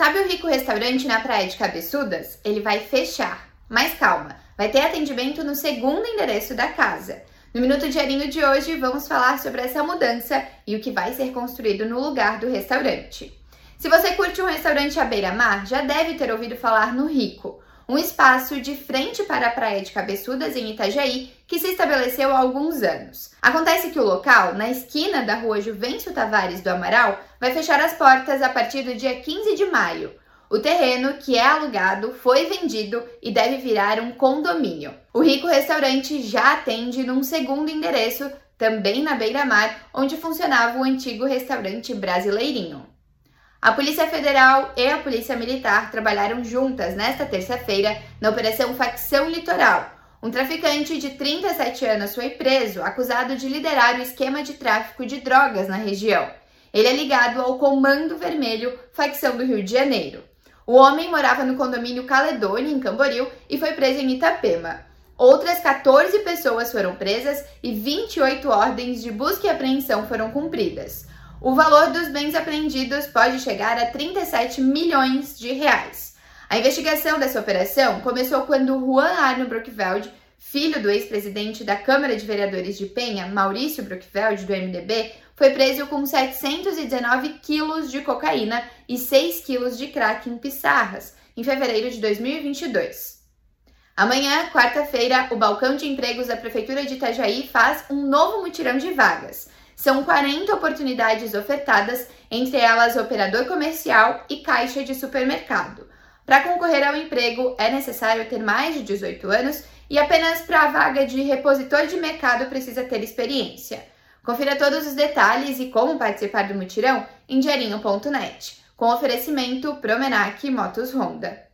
Sabe o rico restaurante na Praia de Cabeçudas? Ele vai fechar. Mas calma, vai ter atendimento no segundo endereço da casa. No Minuto Diarinho de hoje, vamos falar sobre essa mudança e o que vai ser construído no lugar do restaurante. Se você curte um restaurante à beira-mar, já deve ter ouvido falar no Rico um espaço de frente para a Praia de Cabeçudas, em Itajaí, que se estabeleceu há alguns anos. Acontece que o local, na esquina da rua Juvencio Tavares do Amaral, vai fechar as portas a partir do dia 15 de maio. O terreno, que é alugado, foi vendido e deve virar um condomínio. O Rico Restaurante já atende num segundo endereço, também na beira-mar, onde funcionava o antigo restaurante Brasileirinho. A Polícia Federal e a Polícia Militar trabalharam juntas nesta terça-feira na Operação Facção Litoral. Um traficante de 37 anos foi preso, acusado de liderar o esquema de tráfico de drogas na região. Ele é ligado ao Comando Vermelho, facção do Rio de Janeiro. O homem morava no condomínio Caledônia, em Camboriú, e foi preso em Itapema. Outras 14 pessoas foram presas e 28 ordens de busca e apreensão foram cumpridas. O valor dos bens apreendidos pode chegar a 37 milhões de reais. A investigação dessa operação começou quando Juan Arno Brockveld, filho do ex-presidente da Câmara de Vereadores de Penha, Maurício Brockveld, do MDB, foi preso com 719 quilos de cocaína e 6 quilos de crack em Pissarras, em fevereiro de 2022. Amanhã, quarta-feira, o balcão de empregos da Prefeitura de Itajaí faz um novo mutirão de vagas. São 40 oportunidades ofertadas, entre elas operador comercial e caixa de supermercado. Para concorrer ao emprego, é necessário ter mais de 18 anos e apenas para a vaga de repositor de mercado precisa ter experiência. Confira todos os detalhes e como participar do mutirão em diarinho.net, com oferecimento Promenac Motos Honda.